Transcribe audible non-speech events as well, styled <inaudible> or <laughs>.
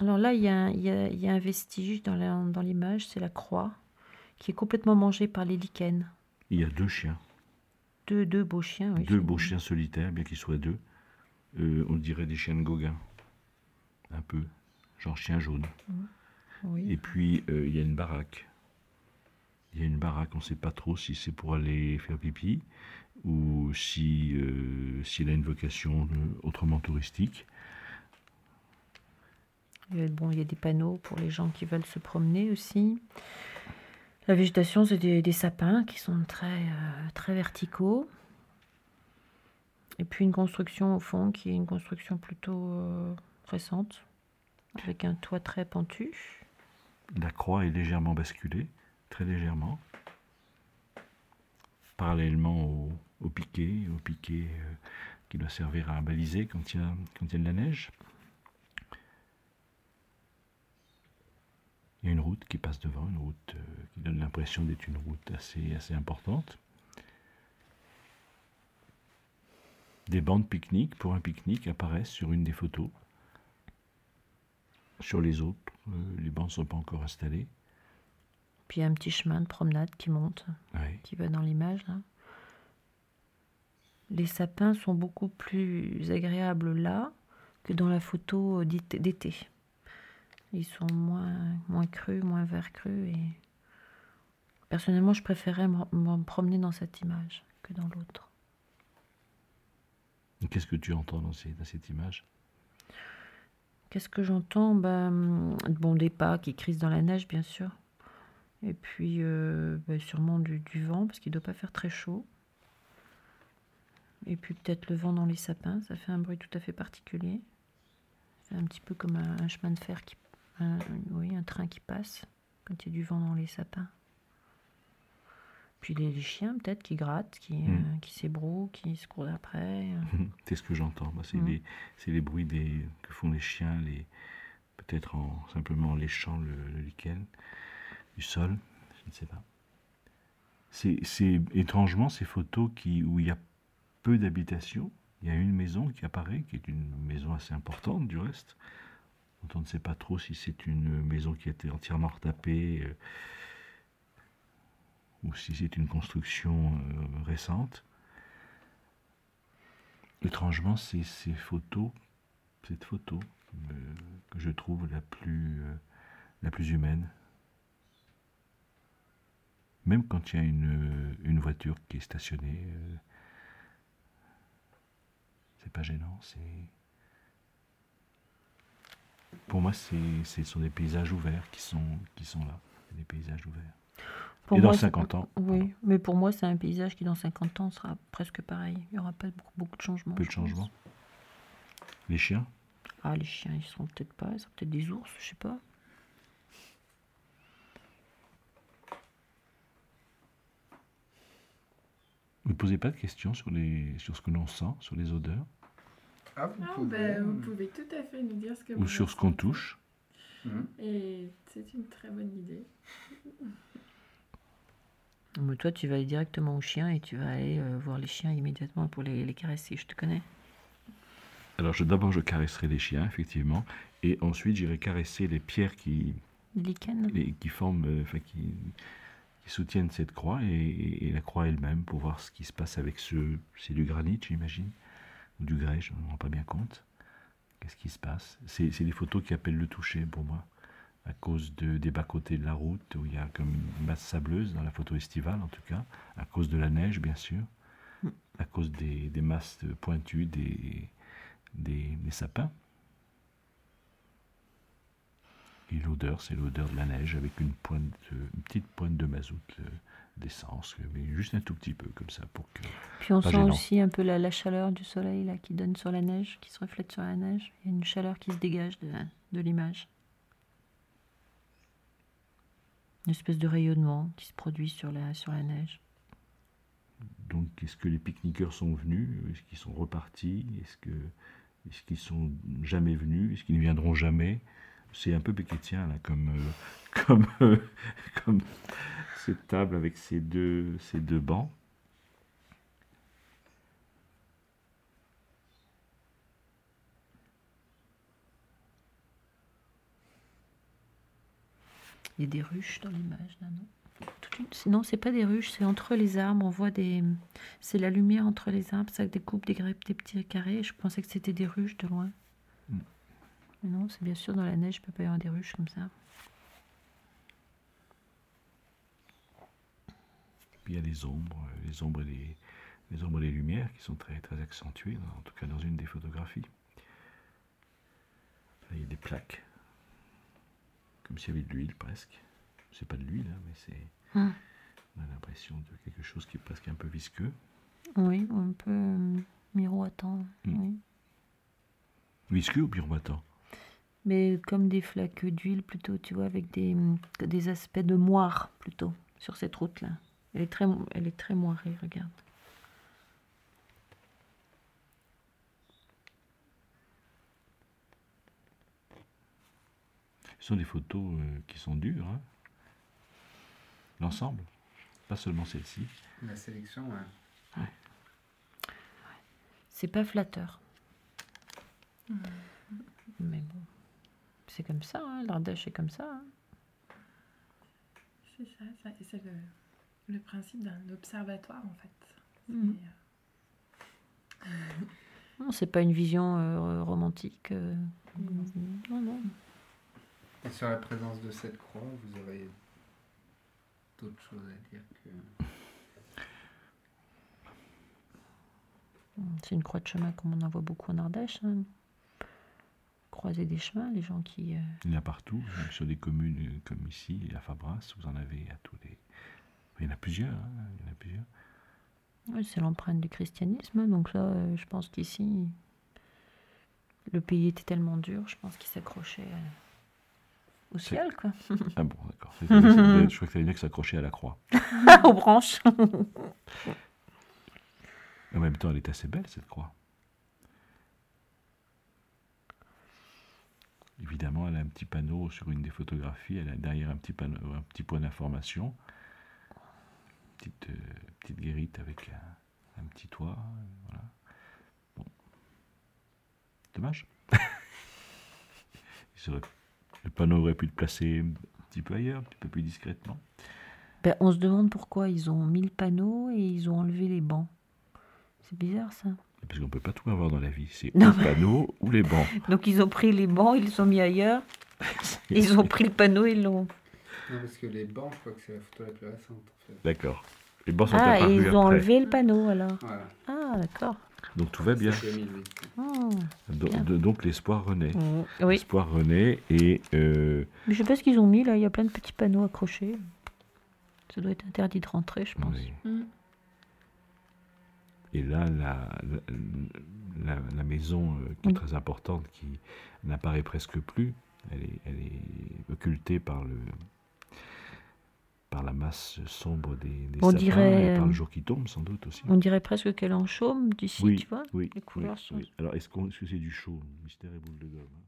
Alors là, il y, a un- il y a, il y a un vestige dans l'image, c'est la croix, qui est complètement mangée par les lichens. Il y a deux chiens, Deux, deux beaux chiens, oui. deux beaux chiens solitaires, bien qu'ils soient deux. Euh, on dirait des chiens de Gauguin, un peu, genre chien jaune. Oui. Et puis, euh, il y a une baraque. Il y a une baraque, on ne sait pas trop si c'est pour aller faire pipi ou si, euh, si elle a une vocation euh, autrement touristique. Bon, il y a des panneaux pour les gens qui veulent se promener aussi. La végétation, c'est des, des sapins qui sont très, euh, très verticaux. Et puis une construction au fond qui est une construction plutôt euh, récente, avec un toit très pentu. La croix est légèrement basculée, très légèrement, parallèlement au, au piquet, au piquet euh, qui doit servir à baliser quand il y a, quand il y a de la neige. Y a une route qui passe devant, une route euh, qui donne l'impression d'être une route assez, assez importante. Des bancs de pique-nique pour un pique-nique apparaissent sur une des photos. Sur les autres, euh, les bancs ne sont pas encore installés. Puis il y a un petit chemin de promenade qui monte, Ouais. qui va dans l'image là. Les sapins sont beaucoup plus agréables là que dans la photo d'it- d'été. Ils sont moins, moins crus, moins vert cru et personnellement je préférais me me promener dans cette image que dans l'autre. Qu'est-ce que tu entends dans, ces- dans cette image? Qu'est-ce que j'entends? Ben, Bon, des pas qui crissent dans la neige, bien sûr. Et puis, euh, ben, sûrement du, du vent, parce qu'il ne doit pas faire très chaud. Et puis, peut-être le vent dans les sapins, ça fait un bruit tout à fait particulier. C'est un petit peu comme un, un chemin de fer, qui, un- oui, un train qui passe, quand il y a du vent dans les sapins. Puis les, les chiens, peut-être, qui grattent, qui, Mm. euh, qui s'ébrouent, qui se courent après. <laughs> C'est ce que j'entends. Moi, C'est Mhm. les, c'est les bruits des, que font les chiens, les, peut-être en simplement en léchant le, le lichen du sol, je ne sais pas. C'est c'est étrangement ces photos qui, où il y a peu d'habitation. Il y a une maison qui apparaît, qui est une maison assez importante du reste. On ne sait pas trop si c'est une maison qui a été entièrement retapée euh, ou si c'est une construction euh, récente. Étrangement, c'est ces photos, cette photo euh, que je trouve la plus, humaine. Même quand il y a une, une voiture qui est stationnée, c'est pas gênant. Pour moi, c'est, ce sont des paysages ouverts qui sont, qui sont là, des paysages ouverts. Pour Et dans moi, c'est- 50 ans, Oui, pardon. mais pour moi, c'est un paysage qui, dans 50 ans, sera presque pareil. Il n'y aura pas beaucoup, beaucoup de changements. Peu de changements. Les chiens, Ah, les chiens, ils seront peut-être pas. Ils seront peut-être des ours, je sais pas. vous ne posez pas de questions sur, les, sur ce que l'on sent, sur les odeurs, Ah, vous Ah, pouvez, ben, vous pouvez tout à fait nous dire ce que ou vous sur ce qu'on touche. mhm. Et c'est une très bonne idée. <laughs> Mais toi, tu vas aller directement aux chiens et tu vas aller euh, voir les chiens immédiatement pour les, les caresser. Je te connais. Alors d'abord, je caresserai les chiens, effectivement, et ensuite j'irai caresser les pierres qui, Les qui forment, euh, enfin qui, qui soutiennent cette croix et, et la croix elle-même pour voir ce qui se passe avec ce. C'est du granit, j'imagine, ou du grès, je ne me rends pas bien compte. Qu'est-ce qui se passe? C'est des photos qui appellent le toucher pour moi, à cause de, des bas-côtés de la route où il y a comme une masse sableuse dans la photo estivale en tout cas, à cause de la neige bien sûr, à cause des, des masses pointues des, des, des sapins. Et l'odeur, c'est l'odeur de la neige avec une, pointe, de- une petite pointe de mazout, euh, d'essence, mais juste un tout petit peu comme ça pour que. Puis on sent gênant. aussi un peu la, la chaleur du soleil là, qui donne sur la neige, qui se reflète sur la neige. Il y a une chaleur qui se dégage de, de l'image. Une espèce de rayonnement qui se produit sur la, sur la neige. Donc, est-ce que les pique-niqueurs sont venus? Est-ce qu'ils sont repartis? Est-ce que est-ce qu'ils sont jamais venus? Est-ce qu'ils ne viendront jamais? C'est un peu péquétien là, comme euh, <laughs> comme euh, comme cette table avec ces deux ces deux bancs. Il y a des ruches dans l'image, là, non? Non, c'est pas des ruches, c'est entre les arbres. On voit des. C'est la lumière entre les arbres, ça découpe des grippes, des petits carrés. Je pensais que c'était des ruches de loin. Mais non, c'est bien sûr dans la neige, il peut pas y avoir des ruches comme ça. Puis il y a les ombres, les ombres et les, les ombres et les lumières qui sont très, très accentuées, en tout cas dans une des photographies. Là, il y a des plaques, comme s'il y avait de l'huile presque. C'est pas de l'huile, hein, mais c'est. Hmm. On a l'impression de quelque chose qui est presque un peu visqueux. Oui, un peu euh, miroitant. Oui. Visqueux ou miroitant? Mais comme des flaques d'huile plutôt, tu vois, avec des, des aspects de moire plutôt sur cette route-là. Elle est très, elle est très moirée, regarde. Ce sont des photos euh, qui sont dures. hein. L'ensemble, pas seulement celle-ci. La sélection, ouais. C'est pas flatteur. Mais bon, c'est comme ça, hein, l'Ardèche est comme ça. hein. C'est ça, ça- et c'est le, le principe d'un observatoire en fait. C'est, Mhm. euh, Non, c'est pas une vision euh, romantique. euh, Non. non, non. Et sur la présence de cette croix, vous aurez d'autres choses à dire que. C'est une croix de chemin comme on en voit beaucoup en Ardèche. hein. Croiser des chemins, les gens qui. euh, Il y en a partout, sur des communes euh, comme ici, à Fabras, vous en avez à tous les. Il y en a plusieurs. hein, Il y en a plusieurs. c'est l'empreinte du christianisme. Donc là, euh, je pense qu'ici, le pays était tellement dur, je pense qu'il s'accrochait au ciel, quoi. <laughs> Ah bon, d'accord. Je crois que ça veut dire que s'accrochait à la croix. <laughs> aux branches. En même temps, elle est assez belle, cette croix. Évidemment, elle a un petit panneau sur une des photographies. Elle a derrière un petit, panneau, un petit point d'information. Petite, euh, petite guérite avec un, un petit toit. Voilà. Bon. Dommage. <laughs> Il serait- le panneau aurait pu être placé un petit peu ailleurs, un petit peu plus discrètement. Ben, on se demande pourquoi ils ont mis le panneau et ils ont enlevé les bancs. C'est bizarre ça. Parce qu'on ne peut pas tout avoir dans la vie. C'est Non, le panneau ou les bancs. <laughs> Donc ils ont pris les bancs, ils les ont mis ailleurs. <laughs> Ils ont pris le panneau et ils l'ont. Non, parce que les bancs, je crois que c'est la photo la plus récente en fait. D'accord. Les bancs sont Ah, apparus et ils ont après. enlevé le panneau alors. Voilà. Ah, d'accord. Donc tout va bien. C'est 2008. Oh. Do- bien. de- donc l'espoir renaît. Mm, Oui. L'espoir renaît et euh, Mais je sais pas ce qu'ils ont mis là, il y a plein de petits panneaux accrochés. Ça doit être interdit de rentrer, je pense. oui. mm. Et là la, la, la- la maison euh, qui est très importante qui n'apparaît presque plus. Elle est, elle est occultée par le par la masse sombre des, des On sapins dirait, et par le euh, jour qui tombe sans doute aussi. On dirait presque qu'elle est en chaume d'ici, Oui, tu vois. oui, les couleurs oui, sont-. Alors est-ce qu'on- est-ce que c'est du chaud Mystère et boule de gomme. hein?